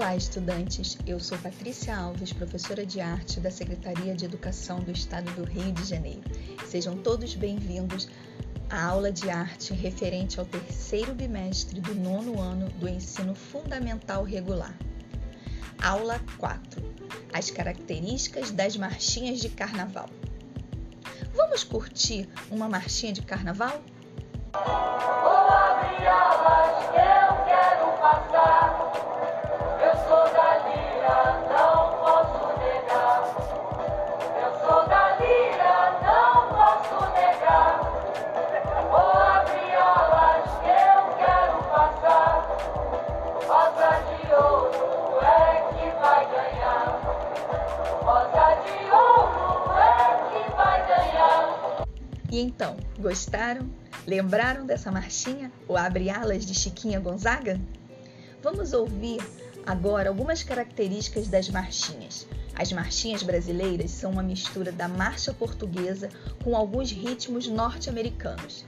Olá, estudantes! Eu sou Patrícia Alves, professora de arte da Secretaria de Educação do Estado do Rio de Janeiro. Sejam todos bem-vindos à aula de arte referente ao terceiro bimestre do nono ano do ensino fundamental regular. Aula 4: As características das marchinhas de carnaval. Vamos curtir uma marchinha de carnaval? Vou abrir E então, gostaram? Lembraram dessa marchinha, o Abre Alas de Chiquinha Gonzaga? Vamos ouvir agora algumas características das marchinhas. As marchinhas brasileiras são uma mistura da marcha portuguesa com alguns ritmos norte-americanos.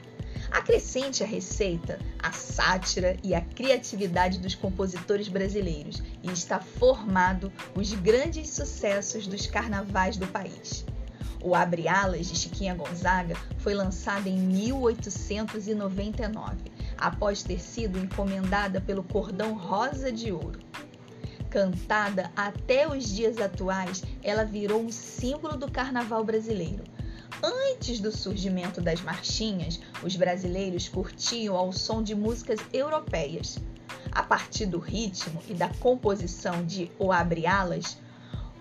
Acrescente a receita a sátira e a criatividade dos compositores brasileiros e está formado os grandes sucessos dos carnavais do país. O Abre Alas de Chiquinha Gonzaga foi lançado em 1899, após ter sido encomendada pelo Cordão Rosa de Ouro. Cantada até os dias atuais, ela virou um símbolo do carnaval brasileiro. Antes do surgimento das marchinhas, os brasileiros curtiam ao som de músicas europeias. A partir do ritmo e da composição de O Abre Alas,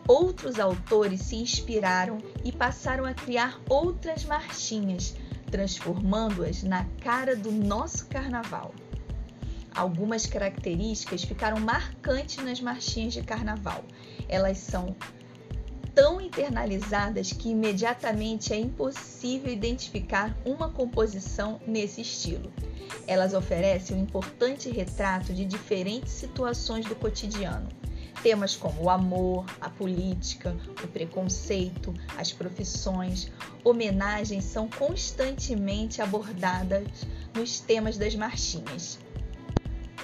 outros autores se inspiraram e passaram a criar outras marchinhas, transformando-as na cara do nosso carnaval. Algumas características ficaram marcantes nas marchinhas de carnaval. Elas são tão internalizadas que imediatamente é impossível identificar uma composição nesse estilo. Elas oferecem um importante retrato de diferentes situações do cotidiano. Temas como o amor, a política, o preconceito, as profissões, homenagens são constantemente abordadas nos temas das marchinhas.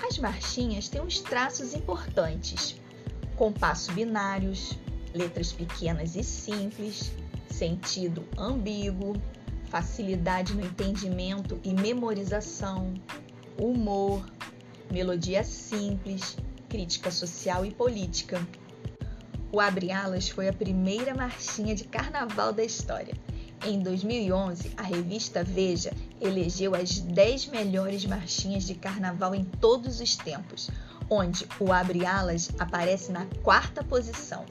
As marchinhas têm uns traços importantes: compasso binários, letras pequenas e simples, sentido ambíguo, facilidade no entendimento e memorização, humor, melodia simples, crítica social e política. O Abre Alas foi a primeira marchinha de carnaval da história. Em 2011, a revista Veja elegeu as 10 melhores marchinhas de carnaval em todos os tempos, onde o Abre Alas aparece na quarta posição.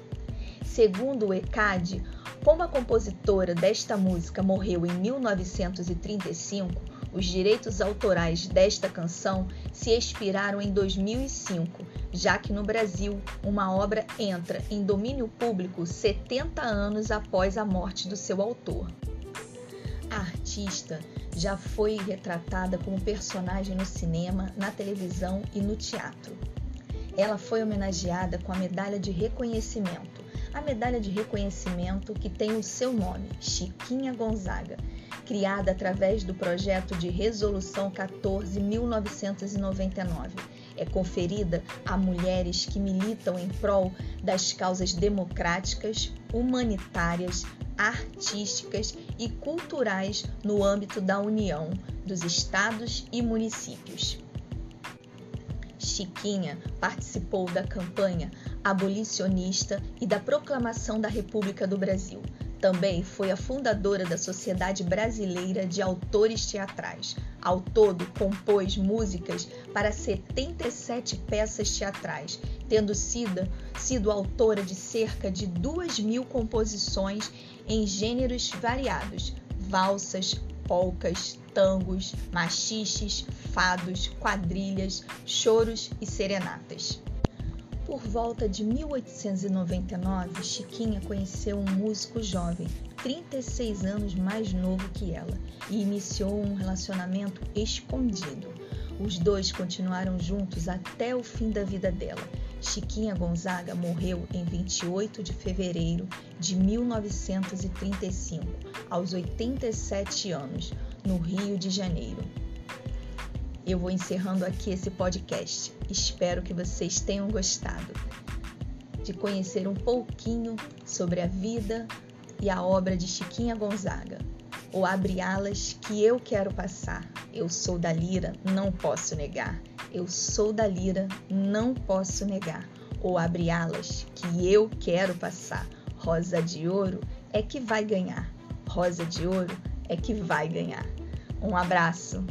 Segundo o ECAD, como a compositora desta música morreu em 1935, os direitos autorais desta canção se expiraram em 2005, já que no Brasil uma obra entra em domínio público 70 anos após a morte do seu autor. A artista já foi retratada como personagem no cinema, na televisão e no teatro. Ela foi homenageada com a medalha de reconhecimento, a medalha de reconhecimento que tem o seu nome, Chiquinha Gonzaga, criada através do projeto de Resolução 14-1999. É conferida a mulheres que militam em prol das causas democráticas, humanitárias, artísticas e culturais no âmbito da União, dos estados e municípios. Chiquinha participou da campanha abolicionista e da proclamação da República do Brasil. Também foi a fundadora da Sociedade Brasileira de Autores Teatrais. Ao todo, compôs músicas para 77 peças teatrais, tendo sido, sido autora de cerca de 2 mil composições em gêneros variados: valsas, polcas, tangos, machiches, fados, quadrilhas, choros e serenatas. Por volta de 1899, Chiquinha conheceu um músico jovem, 36 anos mais novo que ela, e iniciou um relacionamento escondido. Os dois continuaram juntos até o fim da vida dela. Chiquinha Gonzaga morreu em 28 de fevereiro de 1935, aos 87 anos, no Rio de Janeiro. Eu vou encerrando aqui esse podcast. Espero que vocês tenham gostado de conhecer um pouquinho sobre a vida e a obra de Chiquinha Gonzaga. Ou abre alas que eu quero passar. Eu sou da Lira, não posso negar. Eu sou da Lira, não posso negar. Ou abre alas que eu quero passar. Rosa de ouro é que vai ganhar. Rosa de ouro é que vai ganhar. Um abraço.